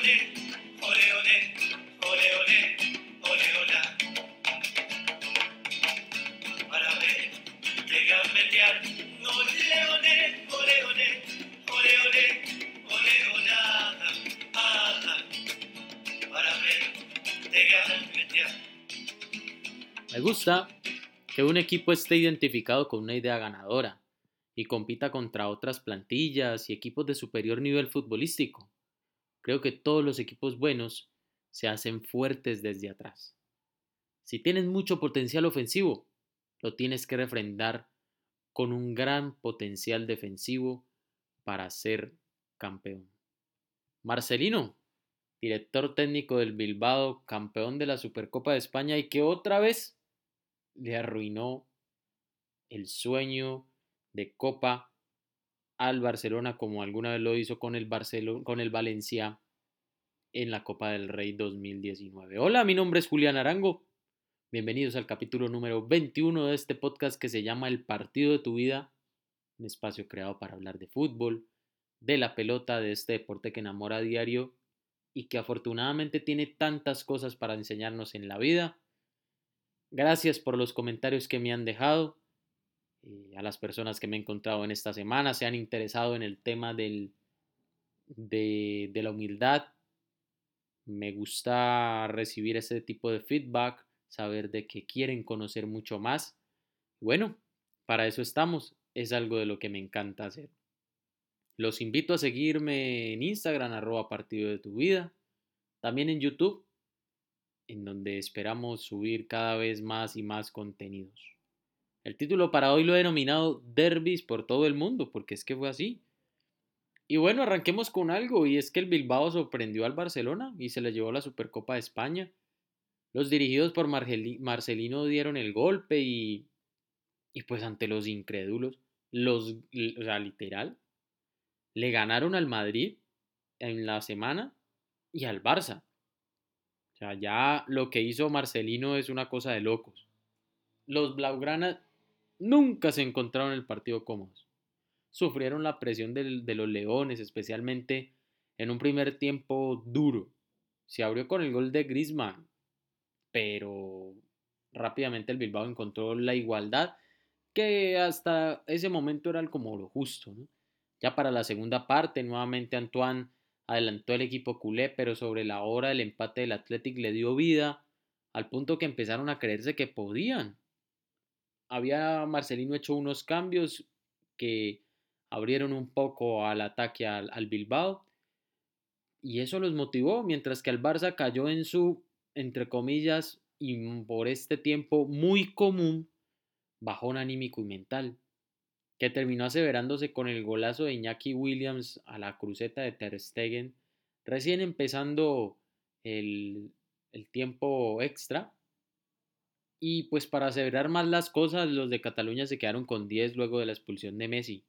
ole, ole, ole, ole, hola. Para ver, llegar a pelear, no leone, ole, ole, ole, ole, ole, hola. Ah, para ver, llegar a pelear. Me gusta que un equipo esté identificado con una idea ganadora y compita contra otras plantillas y equipos de superior nivel futbolístico. Creo que todos los equipos buenos se hacen fuertes desde atrás. Si tienes mucho potencial ofensivo, lo tienes que refrendar con un gran potencial defensivo para ser campeón. Marcelino, director técnico del Bilbao, campeón de la Supercopa de España y que otra vez le arruinó el sueño de Copa al Barcelona como alguna vez lo hizo con el, Barcelona, con el Valencia en la Copa del Rey 2019. Hola, mi nombre es Julián Arango. Bienvenidos al capítulo número 21 de este podcast que se llama El partido de tu vida, un espacio creado para hablar de fútbol, de la pelota, de este deporte que enamora a diario y que afortunadamente tiene tantas cosas para enseñarnos en la vida. Gracias por los comentarios que me han dejado eh, a las personas que me he encontrado en esta semana, se han interesado en el tema del, de, la humildad. Me gusta recibir ese tipo de feedback, saber de que quieren conocer mucho más. Bueno, para eso estamos, es algo de lo que me encanta hacer. Los invito a seguirme en Instagram, arroba partido de tu vida, también en YouTube, en donde esperamos subir cada vez más y más contenidos. El título para hoy lo he denominado Derbis por todo el mundo, porque es que fue así. Y bueno, arranquemos con algo, y es que el Bilbao sorprendió al Barcelona y se le llevó la Supercopa de España. Los dirigidos por Marcelino dieron el golpe y, y pues ante los incrédulos, los, o sea, literal, le ganaron al Madrid en la semana y al Barça. O sea, ya lo que hizo Marcelino es una cosa de locos. Los Blaugrana nunca se encontraron en el partido cómodos. Sufrieron la presión de, de los Leones, especialmente en un primer tiempo duro. Se abrió con el gol de Griezmann, pero rápidamente el Bilbao encontró la igualdad que hasta ese momento era como lo justo. Ya para la segunda parte, nuevamente Antoine adelantó el equipo culé, pero sobre la hora el empate del Athletic le dio vida al punto que empezaron a creerse que podían había Marcelino hecho unos cambios que abrieron un poco al ataque al, Bilbao y eso los motivó, mientras que el Barça cayó en su, entre comillas, y por este tiempo muy común, bajón anímico y mental, que terminó aseverándose con el golazo de Iñaki Williams a la cruceta de Ter Stegen, recién empezando el, el tiempo extra, y pues para aseverar más las cosas, los de Cataluña se quedaron con 10 luego de la expulsión de Messi.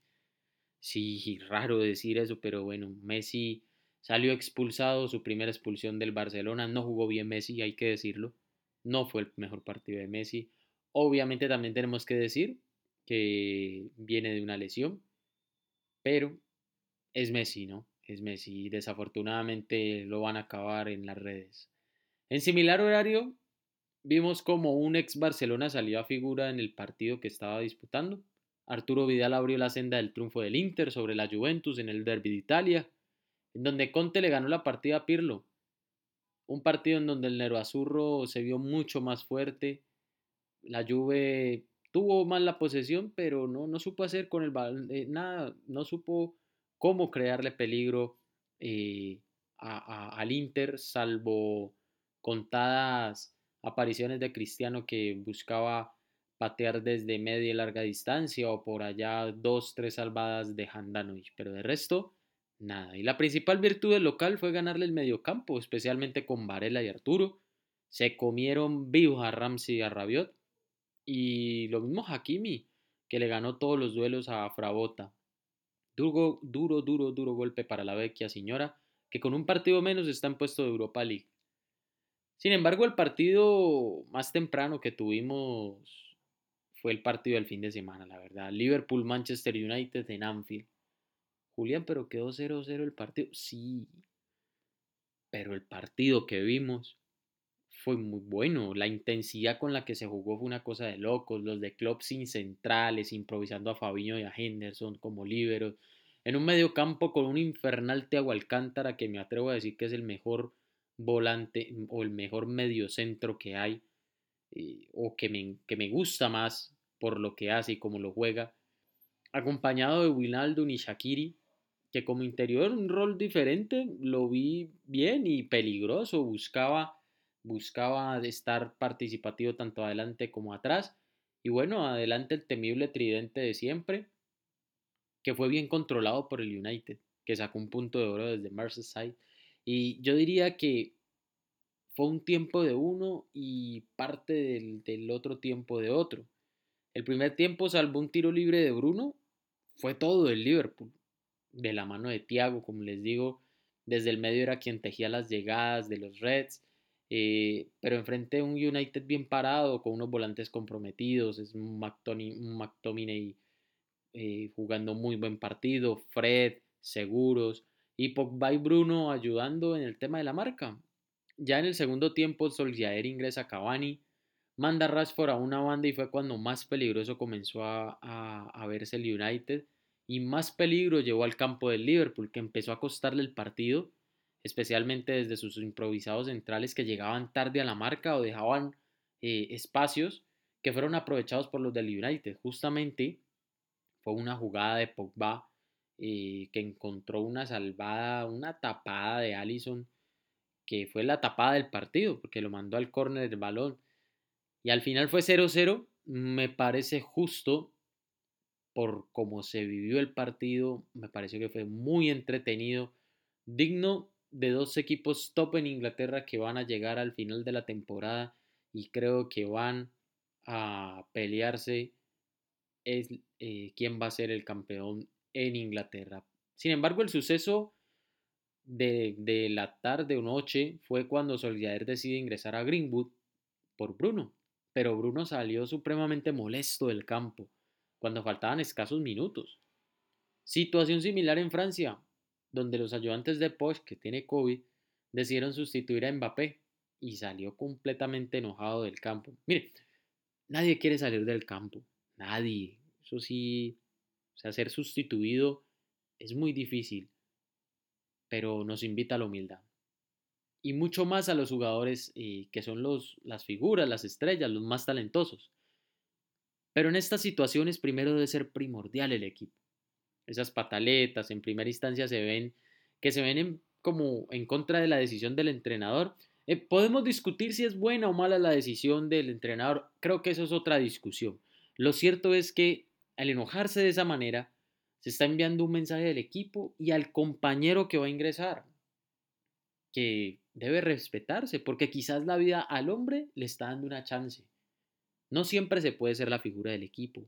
Sí, raro decir eso, pero bueno, Messi salió expulsado, su primera expulsión del Barcelona, no jugó bien Messi, hay que decirlo. No fue el mejor partido de Messi. Obviamente también tenemos que decir que viene de una lesión, pero es Messi, ¿no? Es Messi. Desafortunadamente lo van a acabar en las redes. En similar horario, Vimos como un ex Barcelona salió a figura en el partido que estaba disputando. Arturo Vidal abrió la senda del triunfo del Inter sobre la Juventus en el Derby de Italia, en donde Conte le ganó la partida a Pirlo. Un partido en donde el Nero Azurro se vio mucho más fuerte. La Juve tuvo más la posesión, pero no, no supo hacer con el eh, nada, no supo cómo crearle peligro eh, al Inter, salvo contadas apariciones de Cristiano que buscaba patear desde media y larga distancia o por allá dos, tres salvadas de Handanovic, pero de resto, nada. Y la principal virtud del local fue ganarle el mediocampo, especialmente con Varela y Arturo. Se comieron vivos a Ramsey y a Rabiot. Y lo mismo Hakimi, que le ganó todos los duelos a Frabota. Duro, duro, duro, duro golpe para la vecchia señora, que con un partido menos está en puesto de Europa League. Sin embargo, el partido más temprano que tuvimos fue el partido del fin de semana, la verdad. Liverpool-Manchester United en Anfield. Julián, pero quedó 0-0 el partido. Sí. pero el partido que vimos fue muy bueno. La intensidad con la que se jugó fue una cosa de locos. Los de club sin centrales, improvisando a Fabiño y a Henderson como líberos. En un medio campo con un infernal Teago Alcántara que me atrevo a decir que es el mejor volante o el mejor mediocentro que hay. Eh, o que me, que me gusta más por lo que hace y cómo lo juega. Acompañado de Winaldo y Shakiri, que como interior un rol diferente lo vi bien y peligroso. Buscaba buscaba estar participativo tanto adelante como atrás. Y bueno, adelante el temible tridente de siempre, que fue bien controlado por el United, que sacó un punto de oro desde Merseyside. Y yo diría que fue un tiempo de uno y parte del, del otro tiempo de otro. El primer tiempo, salvo un tiro libre de Bruno, fue todo el Liverpool. De la mano de Thiago, como les digo, desde el medio era quien tejía las llegadas de los Reds eh, pero enfrente a un United bien parado, con unos volantes comprometidos, es un McTominay eh, jugando muy buen partido, Fred seguros y Pogba y Bruno ayudando en el tema de la marca. Ya en el segundo tiempo Solskjaer ingresa a Cavani, manda a Rashford a una banda y fue cuando más peligroso comenzó a, verse el United y más peligro llevó al campo del Liverpool que empezó a costarle el partido especialmente desde sus improvisados centrales que llegaban tarde a la marca o dejaban eh, espacios que fueron aprovechados por los del United. Justamente fue una jugada de Pogba eh, que encontró una salvada, una tapada de Allison, que fue la tapada del partido, porque lo mandó al córner del balón. Y al final fue 0-0. Me parece justo por cómo se vivió el partido. Me pareció que fue muy entretenido, digno de dos equipos top en Inglaterra que van a llegar al final de la temporada y creo que van a pelearse es eh, quién va a ser el campeón en Inglaterra. Sin embargo, el suceso de, la tarde o noche fue cuando Solskjaer decide ingresar a Greenwood por Bruno, pero Bruno salió supremamente molesto del campo cuando faltaban escasos minutos. Situación similar en Francia, donde los ayudantes de Poch, que tiene COVID, decidieron sustituir a Mbappé y salió completamente enojado del campo. Mire, nadie quiere salir del campo, nadie. Eso sí, o sea, ser sustituido es muy difícil, pero nos invita a la humildad. Y mucho más a los jugadores eh, que son los, las figuras, las estrellas, los más talentosos. Pero en estas situaciones primero debe ser primordial el equipo esas pataletas en primera instancia se ven que se ven como en contra de la decisión del entrenador. Eh, podemos discutir si es buena o mala la decisión del entrenador, creo que eso es otra discusión. Lo cierto es que al enojarse de esa manera, se está enviando un mensaje del equipo y al compañero que va a ingresar, que debe respetarse, porque quizás la vida al hombre le está dando una chance. No siempre se puede ser la figura del equipo.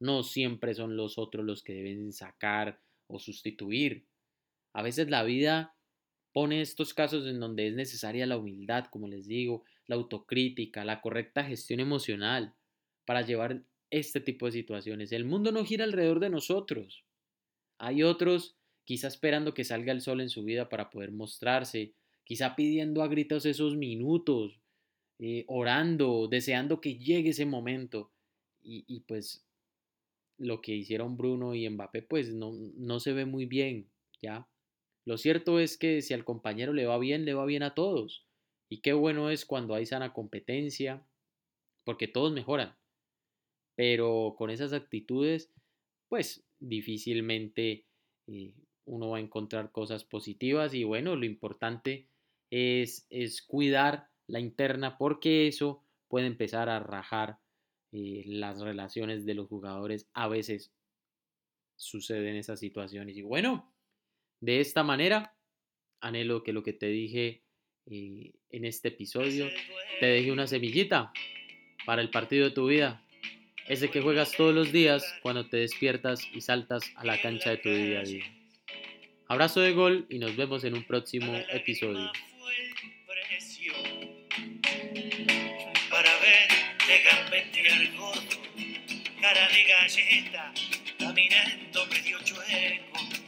No siempre son los otros los que deben sacar o sustituir. A veces la vida pone estos casos en donde es necesaria la humildad, como les digo, la autocrítica, la correcta gestión emocional para llevar este tipo de situaciones. El mundo no gira alrededor de nosotros. Hay otros quizá esperando que salga el sol en su vida para poder mostrarse, quizá pidiendo a gritos esos minutos, eh, orando, deseando que llegue ese momento. Y, pues lo que hicieron Bruno y Mbappé, pues no, no se ve muy bien, ¿ya? Lo cierto es que si al compañero le va bien, le va bien a todos. Y qué bueno es cuando hay sana competencia, porque todos mejoran. Pero con esas actitudes, pues difícilmente eh, uno va a encontrar cosas positivas. Y bueno, lo importante es, es cuidar la interna, porque eso puede empezar a rajar eh, las relaciones de los jugadores a veces suceden esas situaciones. Y bueno, de esta manera, anhelo que lo que te dije eh, en este episodio te deje una semillita para el partido de tu vida. Ese que juegas todos los días cuando te despiertas y saltas a la cancha de tu día a día. Abrazo de gol y nos vemos en un próximo episodio. de